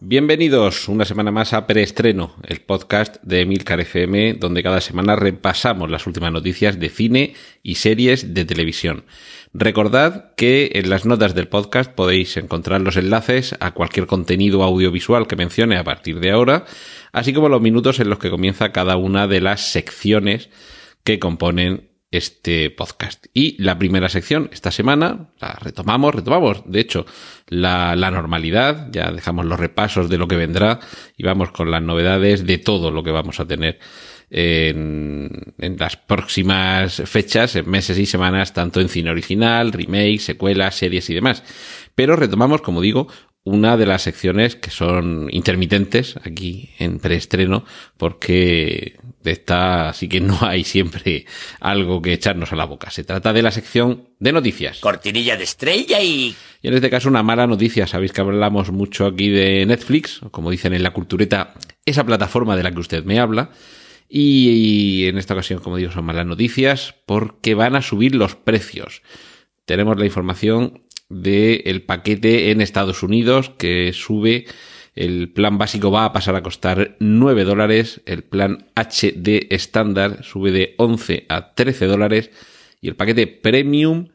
Bienvenidos una semana más a Preestreno, el podcast de Emilcar FM, donde cada semana repasamos las últimas noticias de cine y series de televisión. Recordad que en las notas del podcast podéis encontrar los enlaces a cualquier contenido audiovisual que mencione a partir de ahora, así como los minutos en los que comienza cada una de las secciones que componen este podcast. Y la primera sección, esta semana, la retomamos, retomamos, de hecho, la, la, normalidad, ya dejamos los repasos de lo que vendrá y vamos con las novedades de todo lo que vamos a tener en, en las próximas fechas, en meses y semanas, tanto en cine original, remake, secuelas, series y demás. Pero retomamos, como digo, una de las secciones que son intermitentes aquí en preestreno, porque de esta sí que no hay siempre algo que echarnos a la boca. Se trata de la sección de noticias. Cortinilla de estrella y... Y en este caso una mala noticia. Sabéis que hablamos mucho aquí de Netflix, como dicen en la cultureta, esa plataforma de la que usted me habla. Y en esta ocasión, como digo, son malas noticias porque van a subir los precios. Tenemos la información del paquete en Estados Unidos que sube el plan básico va a pasar a costar 9 dólares, el plan HD estándar sube de 11 a 13 dólares y el paquete premium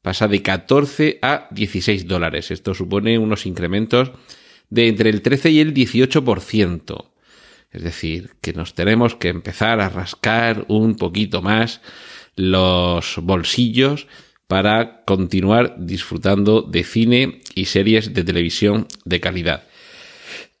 pasa de 14 a 16 dólares. Esto supone unos incrementos de entre el 13 y el 18%. Es decir, que nos tenemos que empezar a rascar un poquito más los bolsillos para continuar disfrutando de cine y series de televisión de calidad.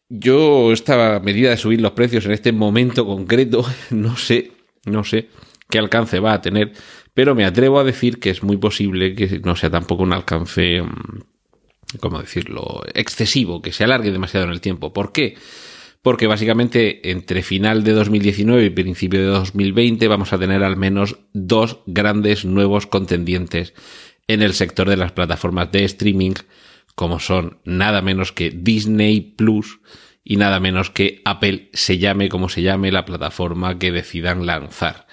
Yo esta medida de subir los precios en este momento concreto, no sé, no sé qué alcance va a tener, pero me atrevo a decir que es muy posible que no sea tampoco un alcance, mm, ¿cómo decirlo?, excesivo, que se alargue demasiado en el tiempo. ¿Por qué? Porque básicamente entre final de 2019 y principio de 2020 vamos a tener al menos dos grandes nuevos contendientes en el sector de las plataformas de streaming, como son nada menos que Disney Plus y nada menos que Apple se llame como se llame la plataforma que decidan lanzar.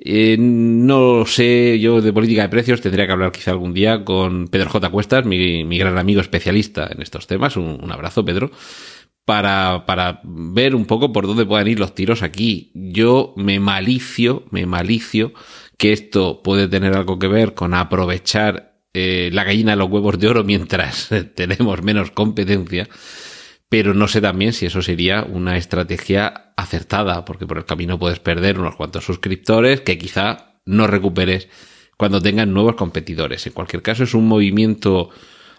Eh, no sé, yo de política de precios tendría que hablar quizá algún día con Pedro J. Cuestas, mi, gran amigo especialista en estos temas. Un abrazo, Pedro para, para ver un poco por dónde puedan ir los tiros aquí. Yo me malicio, me malicio que esto puede tener algo que ver con aprovechar eh, la gallina de los huevos de oro mientras tenemos menos competencia, pero no sé también si eso sería una estrategia acertada, porque por el camino puedes perder unos cuantos suscriptores que quizá no recuperes cuando tengan nuevos competidores. En cualquier caso, es un movimiento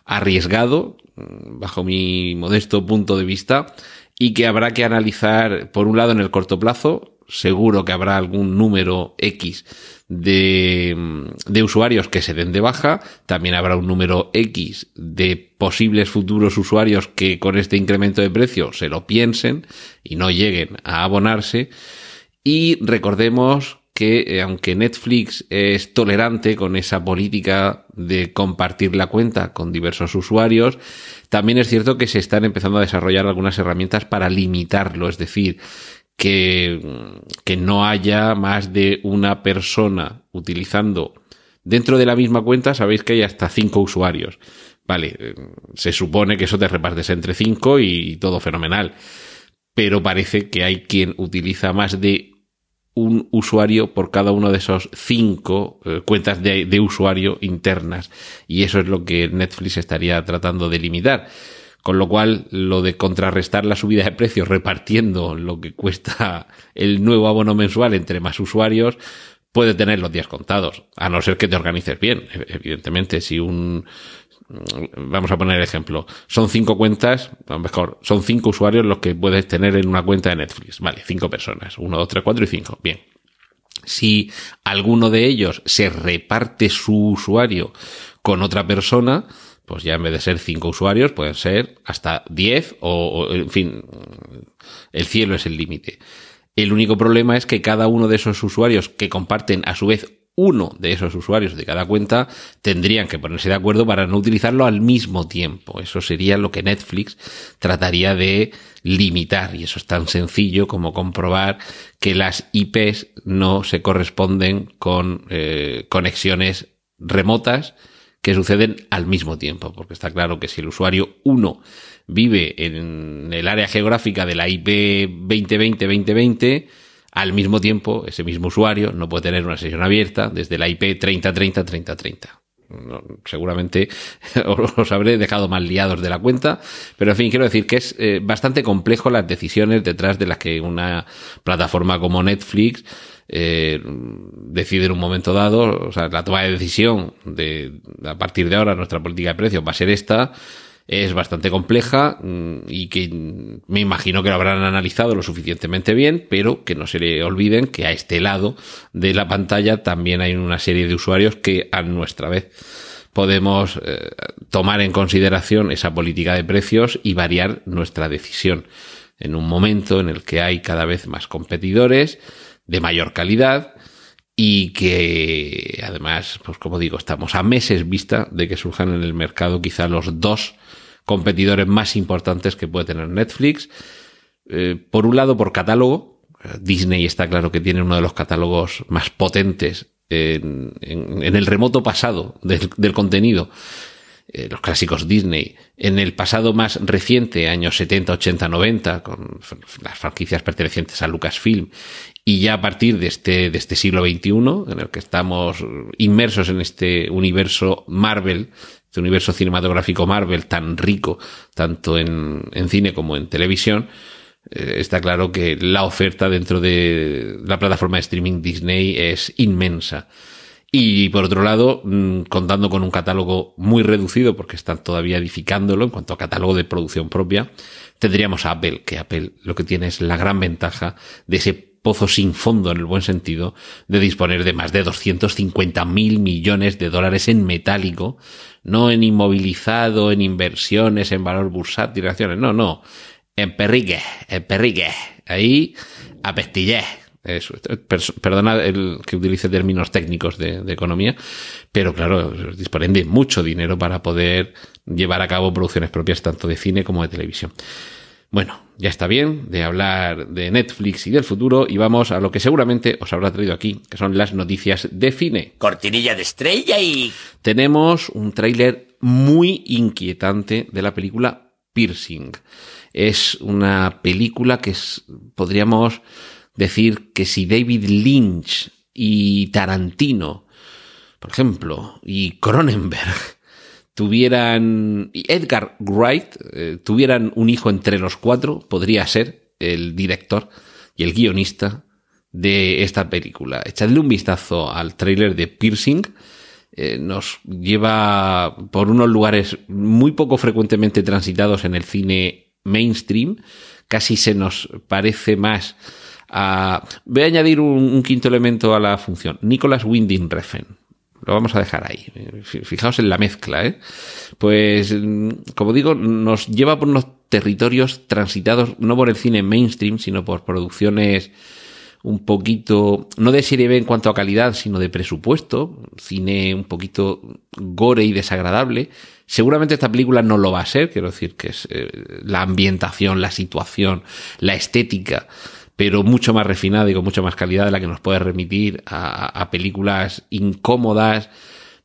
arriesgado, bajo mi modesto punto de vista, y que habrá que analizar, por un lado, en el corto plazo, seguro que habrá algún número X de, de, usuarios que se den de baja, también habrá un número X de posibles futuros usuarios que con este incremento de precio se lo piensen y no lleguen a abonarse. Y recordemos que eh, aunque Netflix es tolerante con esa política de compartir la cuenta con diversos usuarios, también es cierto que se están empezando a desarrollar algunas herramientas para limitarlo, es decir, que, que no haya más de una persona utilizando dentro de la misma cuenta, sabéis que hay hasta cinco usuarios. Vale, eh, se supone que eso te repartes entre cinco y todo fenomenal. Pero parece que hay quien utiliza más de un usuario por cada uno de esos cinco eh, cuentas de, de, usuario internas. Y eso es lo que Netflix estaría tratando de limitar. Con lo cual, lo de contrarrestar la subida de precios repartiendo lo que cuesta el nuevo abono mensual entre más usuarios, puede tener los días contados. A no ser que te organices bien. Evidentemente, si un, vamos a poner ejemplo, son cinco cuentas, mejor, son cinco usuarios los que puedes tener en una cuenta de Netflix. Vale, cinco personas. Uno, dos, tres, cuatro y cinco. Bien. Si alguno de ellos se reparte su usuario con otra persona, pues ya en vez de ser cinco usuarios, pueden ser hasta diez o, o en fin, el cielo es el límite. El único problema es que cada uno de esos usuarios que comparten a su vez uno de esos usuarios de cada cuenta tendrían que ponerse de acuerdo para no utilizarlo al mismo tiempo. Eso sería lo que Netflix trataría de limitar y eso es tan sencillo como comprobar que las IPs no se corresponden con eh, conexiones remotas que suceden al mismo tiempo, porque está claro que si el usuario 1 vive en el área geográfica de la IP 2020-2020, al mismo tiempo, ese mismo usuario no puede tener una sesión abierta desde la IP 3030-3030. seguramente os habré dejado más liados de la cuenta, pero en fin, quiero decir que es eh, bastante complejo las decisiones detrás de las que una plataforma como Netflix eh, decide en un momento dado, o sea, la toma de decisión de a partir de ahora nuestra política de precios va a ser esta, es bastante compleja mm, y que me imagino que lo habrán analizado lo suficientemente bien, pero que no se le olviden que a este lado de la pantalla también hay una serie de usuarios que a nuestra vez podemos eh, tomar en consideración esa política de precios y variar nuestra decisión. En un momento en el que hay cada vez más competidores de mayor calidad y que además, pues como digo, estamos a meses vista de que surjan en el mercado quizá los dos competidores más importantes que puede tener Netflix. Eh, por un lado, por catálogo. Disney está claro que tiene uno de los catálogos más potentes en, el remoto pasado del, contenido. Eh, los clásicos Disney. En el pasado más reciente, años 70, 80, 90, con las franquicias pertenecientes a Lucasfilm. Y ya a partir de este, de este siglo XXI, en el que estamos inmersos en este universo Marvel, este universo cinematográfico Marvel tan rico, tanto en, cine como en televisión, eh, está claro que la oferta dentro de la plataforma de streaming Disney es inmensa. Y por otro lado, mm, contando con un catálogo muy reducido, porque están todavía edificándolo en cuanto a catálogo de producción propia, tendríamos a Apple, que Apple lo que tiene es la gran ventaja de ese pozo sin fondo en el buen sentido de disponer de más de 250 mil millones de dólares en metálico, no en inmovilizado, en inversiones, en valor bursátil, acciones, no, no, en perrique, en perrique, ahí a. Eso, perdona el que utilice términos técnicos de, de, economía, pero claro, disponen de mucho dinero para poder llevar a cabo producciones propias tanto de cine como de televisión. Bueno, ya está bien de hablar de Netflix y del futuro y vamos a lo que seguramente os habrá traído aquí, que son las noticias de cine. Cortinilla de estrella y... Tenemos un tráiler muy inquietante de la película Piercing. Es una película que es, podríamos decir que si David Lynch y Tarantino, por ejemplo, y Cronenberg tuvieran, Edgar Wright, eh, tuvieran un hijo entre los cuatro, podría ser el director y el guionista de esta película. Echadle un vistazo al tráiler de Piercing. Eh, nos lleva por unos lugares muy poco frecuentemente transitados en el cine mainstream. Casi se nos parece más a... Voy a añadir un, un quinto elemento a la función. Nicholas Winding Refn lo vamos a dejar ahí. Fijaos en la mezcla, ¿eh? Pues, mm, como digo, nos lleva por unos territorios transitados no por el cine mainstream, sino por producciones un poquito, no de serie B en cuanto a calidad, sino de presupuesto, cine un poquito gore y desagradable. Seguramente esta película no lo va a ser, quiero decir que es eh, la ambientación, la situación, la estética pero mucho más refinada y con mucha más calidad de la que nos puede remitir a, películas incómodas.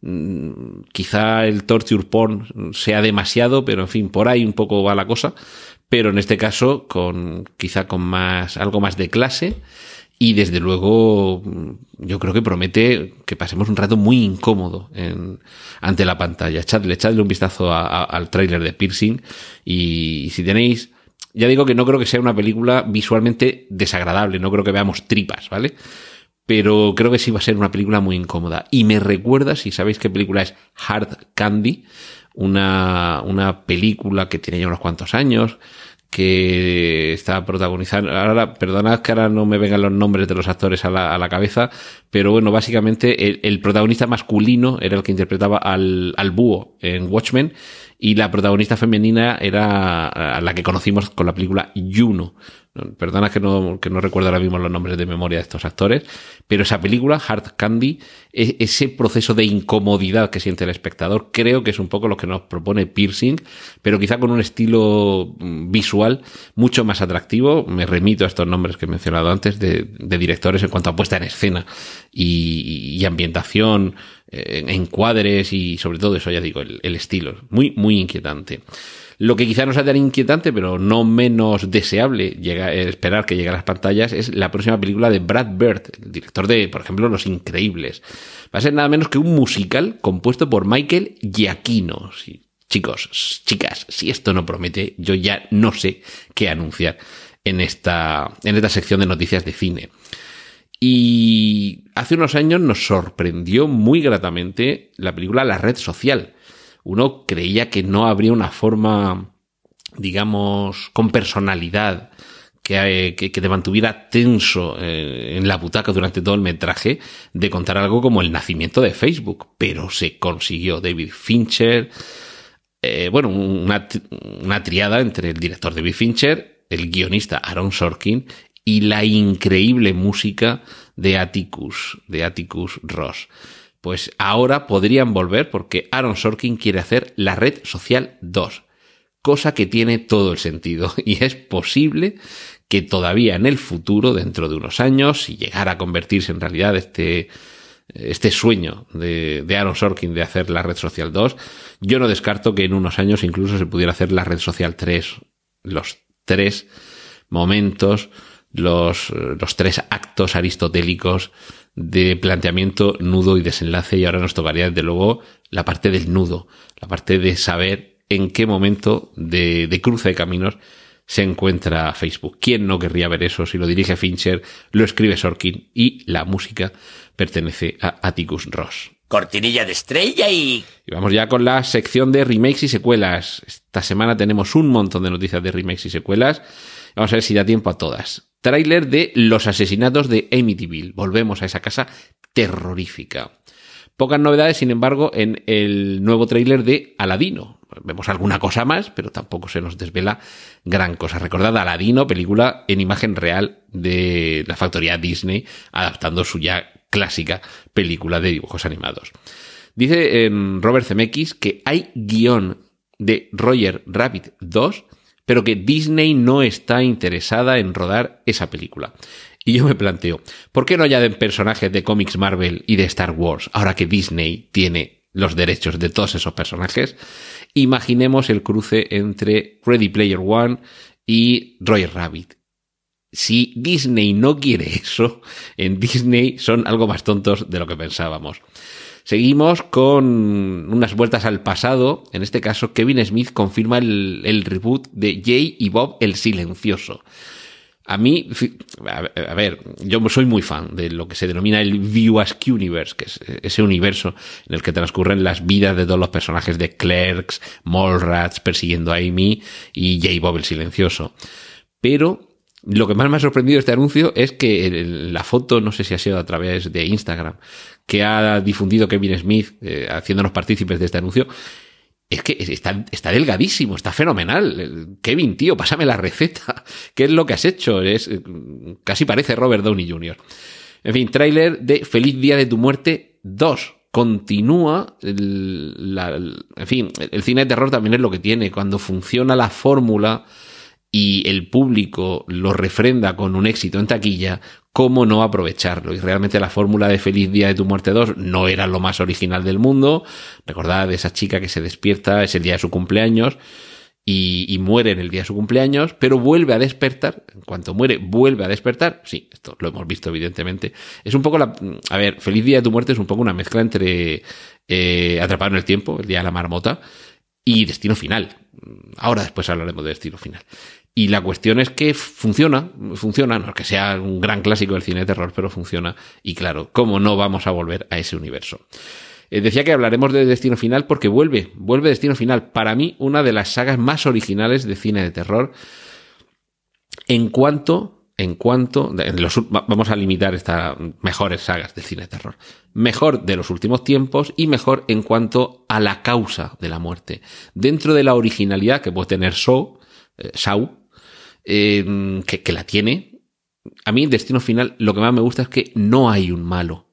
Mm, quizá el torture porn sea demasiado, pero en fin, por ahí un poco va la cosa. Pero en este caso, con quizá con más, algo más de clase. Y desde luego, mm, yo creo que promete que pasemos un rato muy incómodo en, ante la pantalla. Echadle, echadle un vistazo al tráiler de Piercing. Y si tenéis ya digo que no creo que sea una película visualmente desagradable, no creo que veamos tripas, ¿vale? Pero creo que sí va a ser una película muy incómoda. Y me recuerda, si sabéis qué película es Hard Candy, una, una película que tiene ya unos cuantos años, que está protagonizando. Ahora, perdonad que ahora no me vengan los nombres de los actores a la, a la cabeza, pero bueno, básicamente el, el, protagonista masculino era el que interpretaba al, al búho en Watchmen y la protagonista femenina era la que conocimos con la película Juno. Perdona que no, recuerdo ahora mismo los nombres de memoria de estos actores, pero esa película, Hard Candy, ese proceso de incomodidad que siente el espectador, creo que es un poco lo que nos propone Piercing, pero quizá con un estilo mm, visual mucho más atractivo. Me remito a estos nombres que he mencionado antes de, directores en cuanto a puesta en escena y, ambientación, eh, encuadres y sobre todo eso, ya digo, el estilo. Muy, muy inquietante. Lo que quizá no sea tan inquietante, pero no menos deseable llega, eh, esperar que llegue a las pantallas, es la próxima película de Brad Bird, el director de, por ejemplo, Los Increíbles. Va a ser nada menos que un musical compuesto por Michael Giacchino. chicos, chicas, si esto no promete, yo ya no sé qué anunciar en esta, en esta sección de noticias de cine. Y hace unos años nos sorprendió muy gratamente la película La Red Social, uno creía que no habría una forma, digamos, con personalidad, que, que, te mantuviera tenso eh, en la butaca durante todo el metraje, de contar algo como el nacimiento de Facebook. Pero se consiguió David Fincher, eh, bueno, una, una triada entre el director David Fincher, el guionista Aaron Sorkin y la increíble música de Atticus, de Atticus Ross. Pues ahora podrían volver porque Aaron Sorkin quiere hacer la red social 2, cosa que tiene todo el sentido. Y es posible que todavía en el futuro, dentro de unos años, si llegara a convertirse en realidad este, este sueño de, de, Aaron Sorkin de hacer la red social 2, yo no descarto que en unos años incluso se pudiera hacer la red social 3, los tres momentos, los, los tres actos aristotélicos de planteamiento, nudo y desenlace y ahora nos tocaría desde luego la parte del nudo, la parte de saber en qué momento de, de cruce de caminos se encuentra Facebook. ¿Quién no querría ver eso si lo dirige Fincher, lo escribe Sorkin y la música pertenece a Atticus Ross? Cortinilla de estrella y... Y vamos ya con la sección de remakes y secuelas. Esta semana tenemos un montón de noticias de remakes y secuelas. Vamos a ver si da tiempo a todas. Tráiler de Los asesinatos de Amityville. Volvemos a esa casa terrorífica. Pocas novedades, sin embargo, en el nuevo tráiler de Aladino. Vemos alguna cosa más, pero tampoco se nos desvela gran cosa. Recordad Aladino, película en imagen real de la factoría Disney, adaptando su ya clásica película de dibujos animados. Dice en Robert Zemeckis que hay guion de Roger Rabbit 2 pero que Disney no está interesada en rodar esa película. Y yo me planteo, ¿por qué no añaden personajes de cómics Marvel y de Star Wars ahora que Disney tiene los derechos de todos esos personajes? Imaginemos el cruce entre Ready Player One y Roy Rabbit. Si Disney no quiere eso, en Disney son algo más tontos de lo que pensábamos. Seguimos con unas vueltas al pasado. En este caso, Kevin Smith confirma el, reboot de Jay y Bob el Silencioso. A mí, a ver, yo soy muy fan de lo que se denomina el View Universe, que es ese universo en el que transcurren las vidas de todos los personajes de Clerks, Mallrats persiguiendo a Amy y Jay Bob el Silencioso. Pero lo que más me ha sorprendido este anuncio es que la foto, no sé si ha sido a través de Instagram, que ha difundido Kevin Smith, eh, haciéndonos partícipes de este anuncio, es que está, delgadísimo, está fenomenal. Kevin, tío, pásame la receta. ¿Qué es lo que has hecho? Es, casi parece Robert Downey Jr. En fin, tráiler de Feliz Día de tu Muerte 2. Continúa, en fin, el cine de terror también es lo que tiene. Cuando funciona la fórmula y el público lo refrenda con un éxito en taquilla, ¿cómo no aprovecharlo? Y realmente la fórmula de Feliz Día de tu Muerte 2 no era lo más original del mundo. Recordad esa chica que se despierta, es el día de su cumpleaños y, muere en el día de su cumpleaños, pero vuelve a despertar. En cuanto muere, vuelve a despertar. Sí, esto lo hemos visto evidentemente. Es un poco la... A ver, Feliz Día de tu Muerte es un poco una mezcla entre eh, Atrapado en el Tiempo, el Día de la Marmota, y Destino Final. Ahora después hablaremos de Destino Final. Y la cuestión es que funciona, funciona, no es que sea un gran clásico del cine de terror, pero funciona. Y claro, ¿cómo no vamos a volver a ese universo? Eh, decía que hablaremos de Destino Final porque vuelve, vuelve Destino Final. Para mí, una de las sagas más originales de cine de terror. En cuanto, en cuanto, vamos a limitar estas mejores sagas de cine de terror. Mejor de los últimos tiempos y mejor en cuanto a la causa de la muerte. Dentro de la originalidad que puede tener Saw, eh, eh, que, que la tiene. A mí, Destino Final, lo que más me gusta es que no hay un malo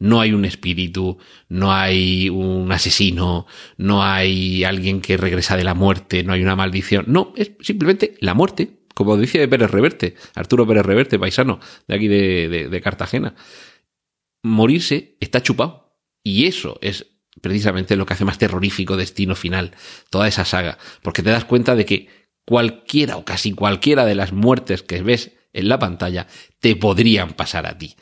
no hay un espíritu, no hay un asesino, no hay alguien que regresa de la muerte, no hay una maldición. No, es simplemente la muerte, como decía Pérez Reverte, Arturo Pérez Reverte, paisano de aquí de, de Cartagena. Morirse está chupado. Y eso es precisamente lo que hace más terrorífico Destino Final, toda esa saga, porque te das cuenta de que cualquiera o casi cualquiera de las muertes que ves en la pantalla te podrían pasar a ti.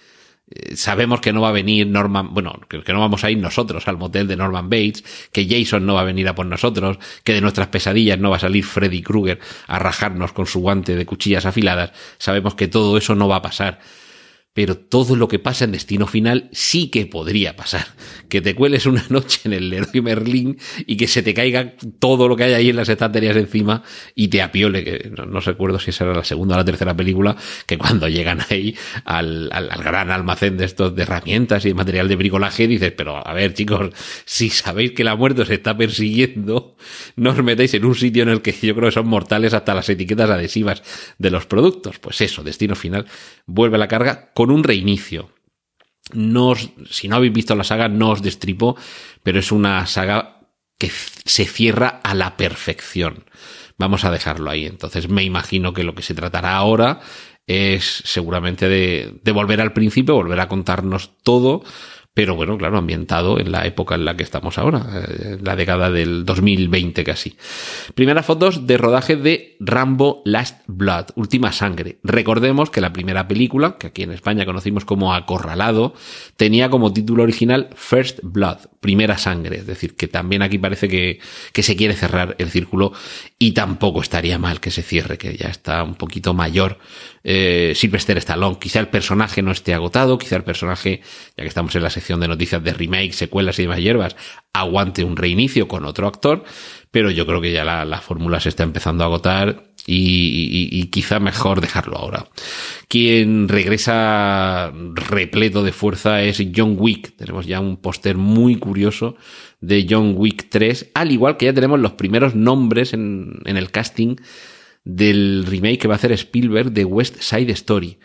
Eh, sabemos que no va a venir Norman, bueno, que, no vamos a ir nosotros al motel de Norman Bates, que Jason no va a venir a por nosotros, que de nuestras pesadillas no va a salir Freddy Krueger a rajarnos con su guante de cuchillas afiladas. Sabemos que todo eso no va a pasar pero todo lo que pasa en Destino Final sí que podría pasar. Que te cueles una noche en el Leroy Merlin y que se te caiga todo lo que hay ahí en las estanterías encima y te apiole, que no, recuerdo si esa era la segunda o la tercera película, que cuando llegan ahí al, al, gran almacén de estos de herramientas y de material de bricolaje, dices, pero a ver chicos, si sabéis que la muerte os está persiguiendo, no os metéis en un sitio en el que yo creo que son mortales hasta las etiquetas adhesivas de los productos. Pues eso, Destino Final vuelve a la carga con un reinicio. No si no habéis visto la saga, no os destripo, pero es una saga que se cierra a la perfección. Vamos a dejarlo ahí. Entonces me imagino que lo que se tratará ahora es seguramente de, de volver al principio, volver a contarnos todo pero bueno, claro, ambientado en la época en la que estamos ahora, eh, la década del 2020 casi. Primeras fotos de rodaje de Rambo Last Blood, Última Sangre. Recordemos que la primera película, que aquí en España conocimos como Acorralado, tenía como título original First Blood, Primera Sangre, es decir, que también aquí parece que, que se quiere cerrar el círculo y tampoco estaría mal que se cierre, que ya está un poquito mayor eh, Sylvester Stallone. Quizá el personaje no esté agotado, quizá el personaje, ya que estamos en la sección de noticias de remake, secuelas y demás hierbas, aguante un reinicio con otro actor, pero yo creo que ya la, fórmula se está empezando a agotar y, quizá mejor dejarlo ahora. Quien regresa repleto de fuerza es John Wick. Tenemos ya un póster muy curioso de John Wick 3, al igual que ya tenemos los primeros nombres en el casting del remake que va a hacer Spielberg de West Side Story.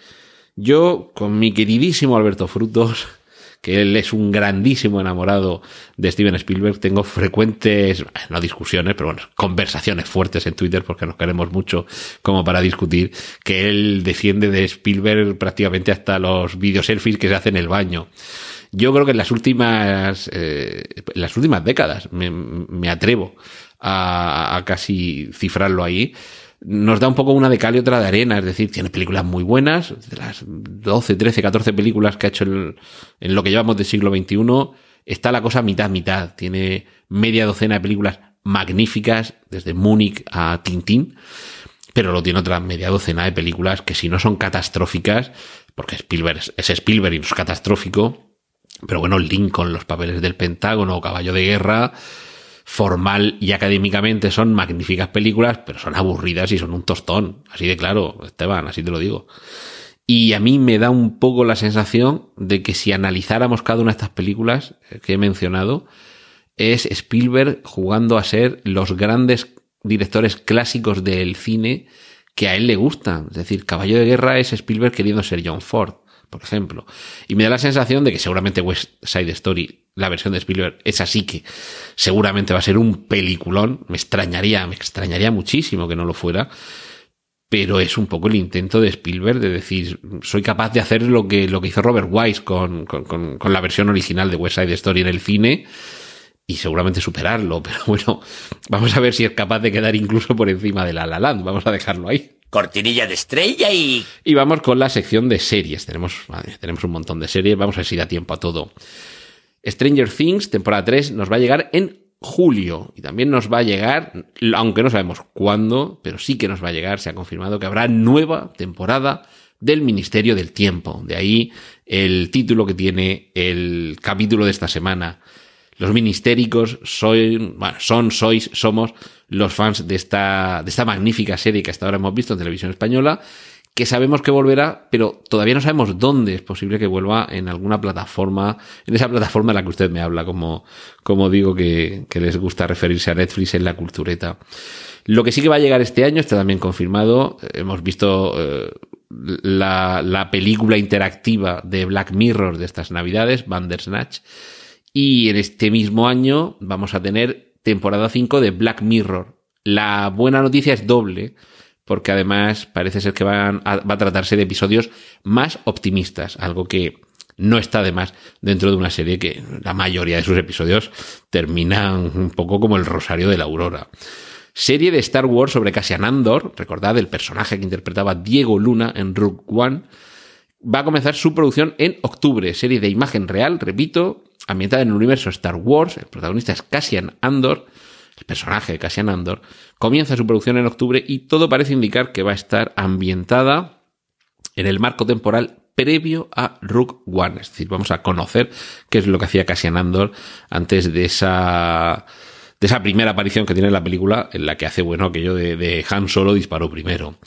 Yo, con mi queridísimo Alberto Frutos, que él es un grandísimo enamorado de Steven Spielberg, tengo frecuentes, no discusiones, pero bueno, conversaciones fuertes en Twitter porque nos queremos mucho como para discutir, que él defiende de Spielberg prácticamente hasta los selfies que se hacen en el baño. Yo creo que en las últimas, eh, en las últimas décadas, me, me atrevo a, a casi cifrarlo ahí, nos da un poco una de cal y otra de arena, es decir, tiene películas muy buenas, de las 12, 13, 14 películas que ha hecho en, lo que llevamos del siglo XXI, está la cosa mitad, mitad, tiene media docena de películas magníficas, desde Múnich a Tintín, pero lo tiene otra media docena de películas que si no son catastróficas, porque Spielberg es Spielberg y es catastrófico, pero bueno, Lincoln, los papeles del Pentágono, Caballo de Guerra, formal y académicamente son magníficas películas, pero son aburridas y son un tostón. Así de claro, Esteban, así te lo digo. Y a mí me da un poco la sensación de que si analizáramos cada una de estas películas que he mencionado, es Spielberg jugando a ser los grandes directores clásicos del cine que a él le gustan. Es decir, Caballo de Guerra es Spielberg queriendo ser John Ford, por ejemplo. Y me da la sensación de que seguramente West Side Story la versión de Spielberg es así que seguramente va a ser un peliculón. Me extrañaría, me extrañaría muchísimo que no lo fuera. Pero es un poco el intento de Spielberg de decir, soy capaz de hacer lo que, lo que hizo Robert Wise con, con, con, la versión original de West Side Story en el cine y seguramente superarlo. Pero bueno, vamos a ver si es capaz de quedar incluso por encima de La La Land. Vamos a dejarlo ahí. Cortinilla de estrella y... Y vamos con la sección de series. Tenemos, tenemos un montón de series. Vamos a ver si da tiempo a todo. Stranger Things, temporada 3, nos va a llegar en julio y también nos va a llegar, aunque no sabemos cuándo, pero sí que nos va a llegar, se ha confirmado que habrá nueva temporada del Ministerio del Tiempo. De ahí el título que tiene el capítulo de esta semana. Los ministéricos soy, son, sois, somos los fans de esta, de esta magnífica serie que hasta ahora hemos visto en televisión española que sabemos que volverá, pero todavía no sabemos dónde es posible que vuelva en alguna plataforma, en esa plataforma de la que usted me habla, como, como digo que, que les gusta referirse a Netflix en la cultureta. Lo que sí que va a llegar este año está también confirmado. Hemos visto eh, la, la, película interactiva de Black Mirror de estas navidades, Bandersnatch. Y en este mismo año vamos a tener temporada 5 de Black Mirror. La buena noticia es doble porque además parece ser que van a, va a tratarse de episodios más optimistas, algo que no está de más dentro de una serie que la mayoría de sus episodios terminan un poco como el Rosario de la Aurora. Serie de Star Wars sobre Cassian Andor, recordad el personaje que interpretaba Diego Luna en Rogue One, va a comenzar su producción en octubre. Serie de imagen real, repito, ambientada en el universo Star Wars. El protagonista es Cassian Andor, el personaje de Cassian Andor, comienza su producción en octubre y todo parece indicar que va a estar ambientada en el marco temporal previo a Rook One. Es decir, vamos a conocer qué es lo que hacía Cassian Andor antes de esa de esa primera aparición que tiene en la película, en la que hace, bueno, aquello de, de Han Solo disparó primero.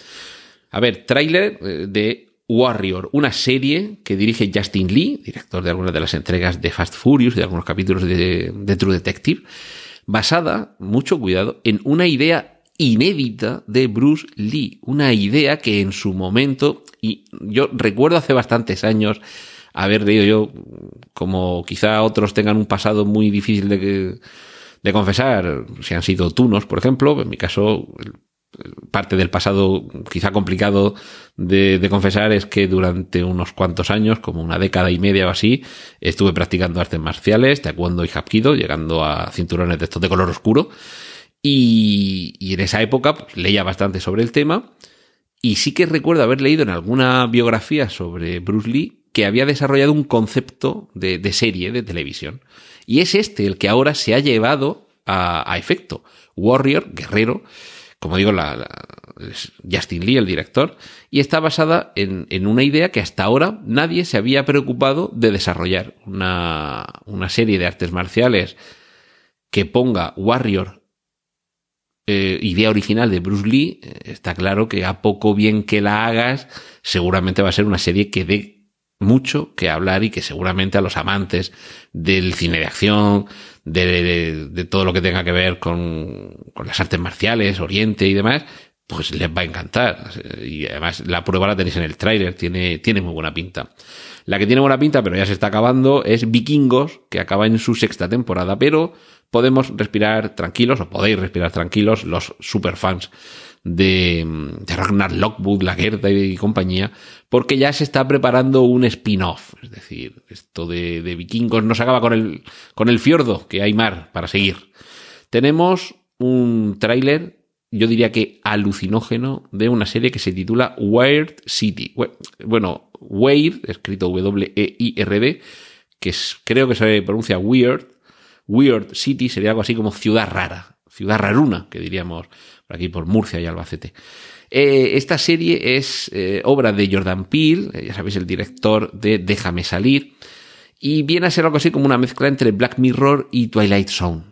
A ver, tráiler eh, de Warrior, una serie que dirige Justin Lee, director de algunas de las entregas de Fast Furious y de algunos capítulos de, de True Detective, basada, mucho cuidado, en una idea inédita de Bruce Lee, una idea que en su momento, y yo recuerdo hace bastantes años haber leído yo, como quizá otros tengan un pasado muy difícil de, de confesar, si han sido tunos, por ejemplo, en mi caso, parte del pasado quizá complicado de, confesar es que durante unos cuantos años, como una década y media o así, estuve practicando artes marciales, taekwondo y hapkido, llegando a cinturones de estos de color oscuro. Y, en esa época pues, leía bastante sobre el tema. Y sí que recuerdo haber leído en alguna biografía sobre Bruce Lee que había desarrollado un concepto de, serie de televisión. Y es este el que ahora se ha llevado a efecto. Warrior, guerrero, como digo, la, la, Justin Lee, el director, y está basada en, en, una idea que hasta ahora nadie se había preocupado de desarrollar. Una, una serie de artes marciales que ponga Warrior, eh, idea original de Bruce Lee, eh, está claro que a poco bien que la hagas, seguramente va a ser una serie que dé mucho que hablar y que seguramente a los amantes del cine de acción, de, todo lo que tenga que ver con, con, las artes marciales, Oriente y demás, pues les va a encantar. Y además la prueba la tenéis en el tráiler, tiene, tiene muy buena pinta. La que tiene buena pinta, pero ya se está acabando, es Vikingos, que acaba en su sexta temporada, pero podemos respirar tranquilos, o podéis respirar tranquilos, los superfans de, Ragnar Lockwood, la Gerda y compañía, porque ya se está preparando un spin-off. Es decir, esto de, vikingos no se acaba con el, con el fiordo, que hay mar para seguir. Tenemos un tráiler, yo diría que alucinógeno, de una serie que se titula Weird City. Bueno, Weird, escrito W-E-I-R-D, que creo que se pronuncia Weird. Weird City sería algo así como ciudad rara, ciudad raruna, que diríamos por aquí por Murcia y Albacete. Eh, esta serie es eh, obra de Jordan Peele, eh, ya sabéis, el director de Déjame salir, y viene a ser algo así como una mezcla entre Black Mirror y Twilight Zone.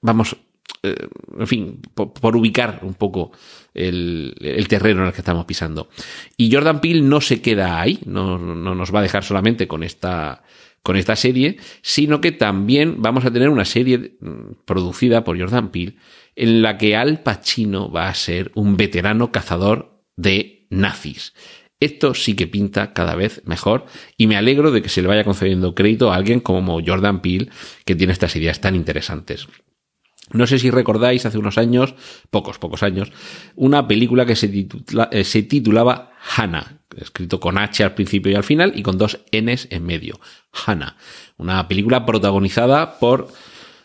Vamos, en fin, por, por, ubicar un poco el, el, terreno en el que estamos pisando. Y Jordan Peele no se queda ahí, no, no nos va a dejar solamente con esta con esta serie, sino que también vamos a tener una serie mm, producida por Jordan Peele en la que Al Pacino va a ser un veterano cazador de nazis. Esto sí que pinta cada vez mejor y me alegro de que se le vaya concediendo crédito a alguien como Jordan Peele que tiene estas ideas tan interesantes. No sé si recordáis hace unos años, pocos, pocos años, una película que se, eh, se titulaba Hannah, escrito con H al principio y al final y con dos Ns en medio. Hannah, una película protagonizada por,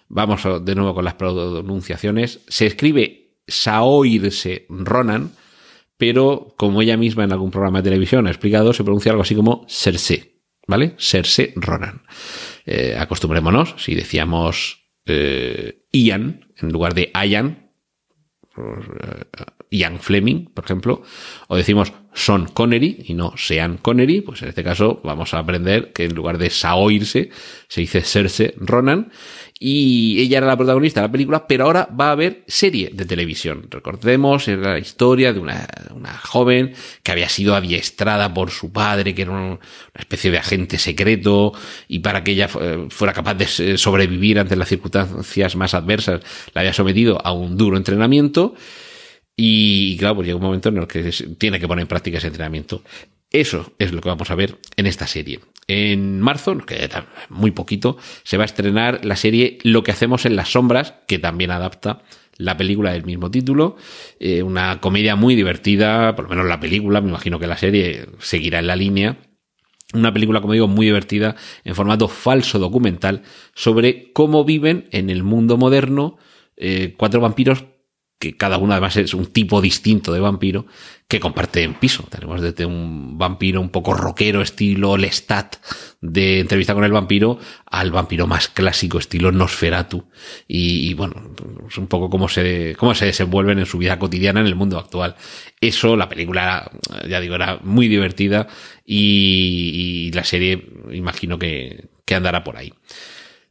vamos de nuevo con las pronunciaciones, se escribe Saoirse Ronan, pero como ella misma en algún programa de televisión ha explicado, se pronuncia algo así como Serse, ¿vale? Serse Ronan. Eh, acostumbrémonos, si decíamos eh, Ian en lugar de Ian, Ian Fleming, por ejemplo, o decimos Son Connery y no Sean Connery, pues en este caso vamos a aprender que en lugar de Saoirse se dice Serse Ronan y ella era la protagonista de la película, pero ahora va a haber serie de televisión. Recordemos, era la historia de una, una joven que había sido adiestrada por su padre, que era una especie de agente secreto, y para que ella fuera capaz de sobrevivir ante las circunstancias más adversas, la había sometido a un duro entrenamiento. Y claro, pues llega un momento en el que tiene que poner en práctica ese entrenamiento. Eso es lo que vamos a ver en esta serie. En marzo, que muy poquito, se va a estrenar la serie Lo que hacemos en las sombras, que también adapta la película del mismo título. Eh, una comedia muy divertida, por lo menos la película, me imagino que la serie seguirá en la línea. Una película, como digo, muy divertida, en formato falso documental, sobre cómo viven en el mundo moderno eh, cuatro vampiros que cada uno además es un tipo distinto de vampiro, que comparten piso. Tenemos desde un vampiro un poco rockero, estilo Lestat, de entrevista con el vampiro, al vampiro más clásico, estilo Nosferatu. Y, bueno, es un poco cómo se, cómo se desenvuelven en su vida cotidiana en el mundo actual. Eso, la película, ya digo, era muy divertida y, la serie, imagino que andará por ahí.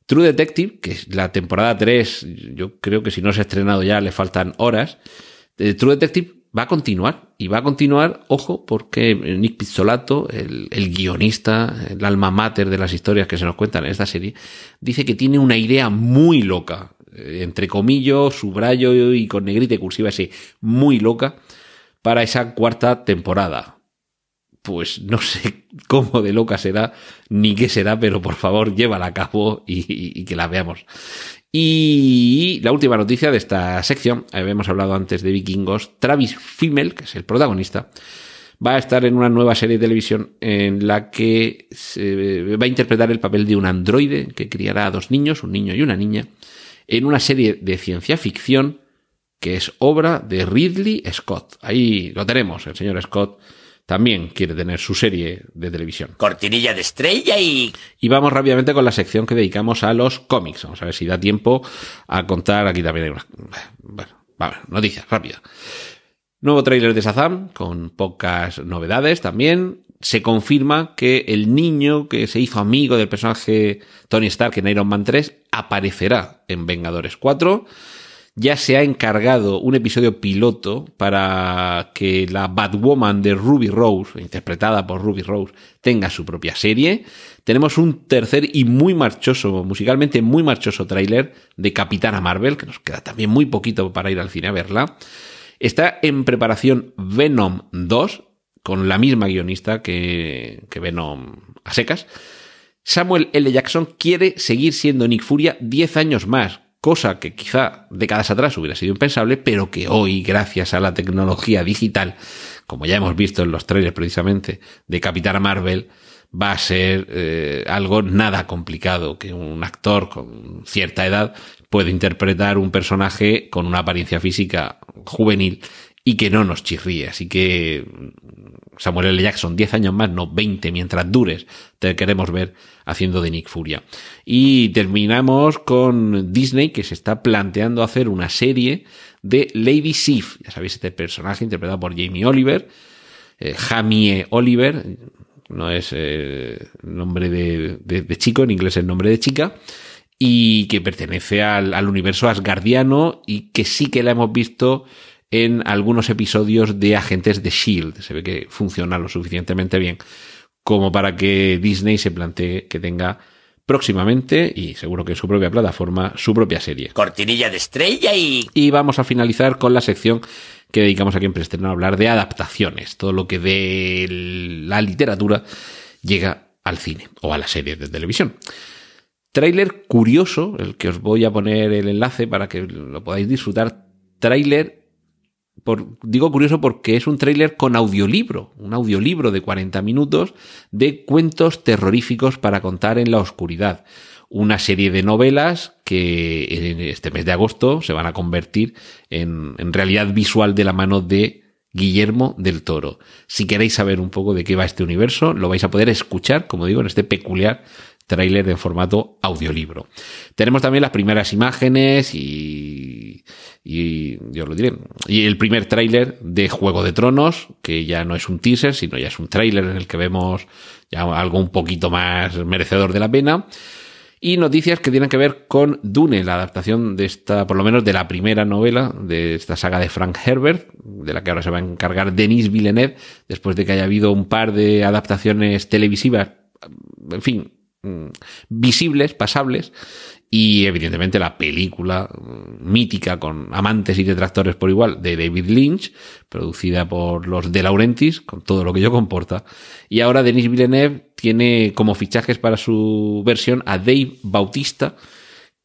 True Detective, que es la temporada 3, yo creo que si no se ha estrenado ya le faltan horas. Eh, True Detective va a continuar y va a continuar, ojo, porque Nick Pizzolato, el, el, guionista, el alma mater de las historias que se nos cuentan en esta serie, dice que tiene una idea muy loca, eh, entre comillas, subrayo y con negrita y cursiva ese, muy loca, para esa cuarta temporada pues no sé cómo de loca será, ni qué será, pero por favor llévala a cabo y, que la veamos. Y la última noticia de esta sección, habíamos hablado antes de vikingos, Travis Fimmel, que es el protagonista, va a estar en una nueva serie de televisión en la que se va a interpretar el papel de un androide que criará a dos niños, un niño y una niña, en una serie de ciencia ficción que es obra de Ridley Scott. Ahí lo tenemos, el señor Scott también quiere tener su serie de televisión. Cortinilla de estrella y... Y vamos rápidamente con la sección que dedicamos a los cómics. Vamos a ver si da tiempo a contar. Aquí también hay una... Bueno, vamos, noticias, rápida. Nuevo tráiler de Shazam, con pocas novedades también. Se confirma que el niño que se hizo amigo del personaje Tony Stark en Iron Man 3 aparecerá en Vengadores 4 ya se ha encargado un episodio piloto para que la Batwoman de Ruby Rose, interpretada por Ruby Rose, tenga su propia serie. Tenemos un tercer y muy marchoso, musicalmente muy marchoso tráiler de Capitana Marvel, que nos queda también muy poquito para ir al cine a verla. Está en preparación Venom 2, con la misma guionista que, que Venom a secas. Samuel L. Jackson quiere seguir siendo Nick Furia 10 años más, cosa que quizá décadas atrás hubiera sido impensable, pero que hoy, gracias a la tecnología digital, como ya hemos visto en los trailers precisamente de Capitana Marvel, va a ser eh, algo nada complicado, que un actor con cierta edad puede interpretar un personaje con una apariencia física juvenil y que no nos chirríe. Así que Samuel L. Jackson, 10 años más, no 20, mientras dures, te queremos ver haciendo de Nick Furia. Y terminamos con Disney, que se está planteando hacer una serie de Lady Sif. Ya sabéis, este personaje interpretado por Jamie Oliver, eh, Jamie Oliver, no es eh, nombre de, de, chico, en inglés es nombre de chica, y que pertenece al, al universo asgardiano y que sí que la hemos visto en algunos episodios de Agentes de Shield. Se ve que funciona lo suficientemente bien como para que Disney se plantee que tenga próximamente, y seguro que su propia plataforma, su propia serie. Cortinilla de estrella y... Y vamos a finalizar con la sección que dedicamos aquí en Preestreno a hablar de adaptaciones, todo lo que de la literatura llega al cine o a la serie de televisión. Trailer curioso, el que os voy a poner el enlace para que lo podáis disfrutar. Trailer digo curioso porque es un tráiler con audiolibro, un audiolibro de 40 minutos de cuentos terroríficos para contar en la oscuridad. Una serie de novelas que en este mes de agosto se van a convertir en realidad visual de la mano de Guillermo del Toro. Si queréis saber un poco de qué va este universo, lo vais a poder escuchar, como digo, en este peculiar tráiler en formato audiolibro. Tenemos también las primeras imágenes y, y yo lo diré, y el primer tráiler de Juego de Tronos, que ya no es un teaser, sino ya es un tráiler en el que vemos ya algo un poquito más merecedor de la pena. Y noticias que tienen que ver con Dune, la adaptación de esta, por lo menos de la primera novela de esta saga de Frank Herbert, de la que ahora se va a encargar Denis Villeneuve, después de que haya habido un par de adaptaciones televisivas, en fin, visibles, pasables, y evidentemente la película mm, mítica con amantes y detractores por igual de David Lynch, producida por los De Laurentiis, con todo lo que ello comporta. Y ahora Denis Villeneuve tiene como fichajes para su versión a Dave Bautista,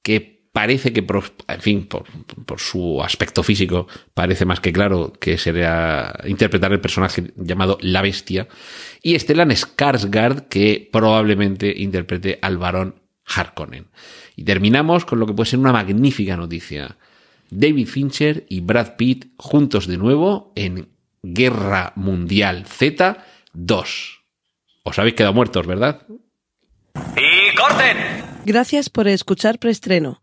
que parece que, por, en fin, por, por, su aspecto físico, parece más que claro que sería interpretar el personaje llamado La Bestia, y Stellan Skarsgård, que probablemente interprete al varón Harkonnen. Y terminamos con lo que puede ser una magnífica noticia. David Fincher y Brad Pitt juntos de nuevo en Guerra Mundial Z 2. Os habéis quedado muertos, ¿verdad? ¡Y corten! Gracias por escuchar Preestreno.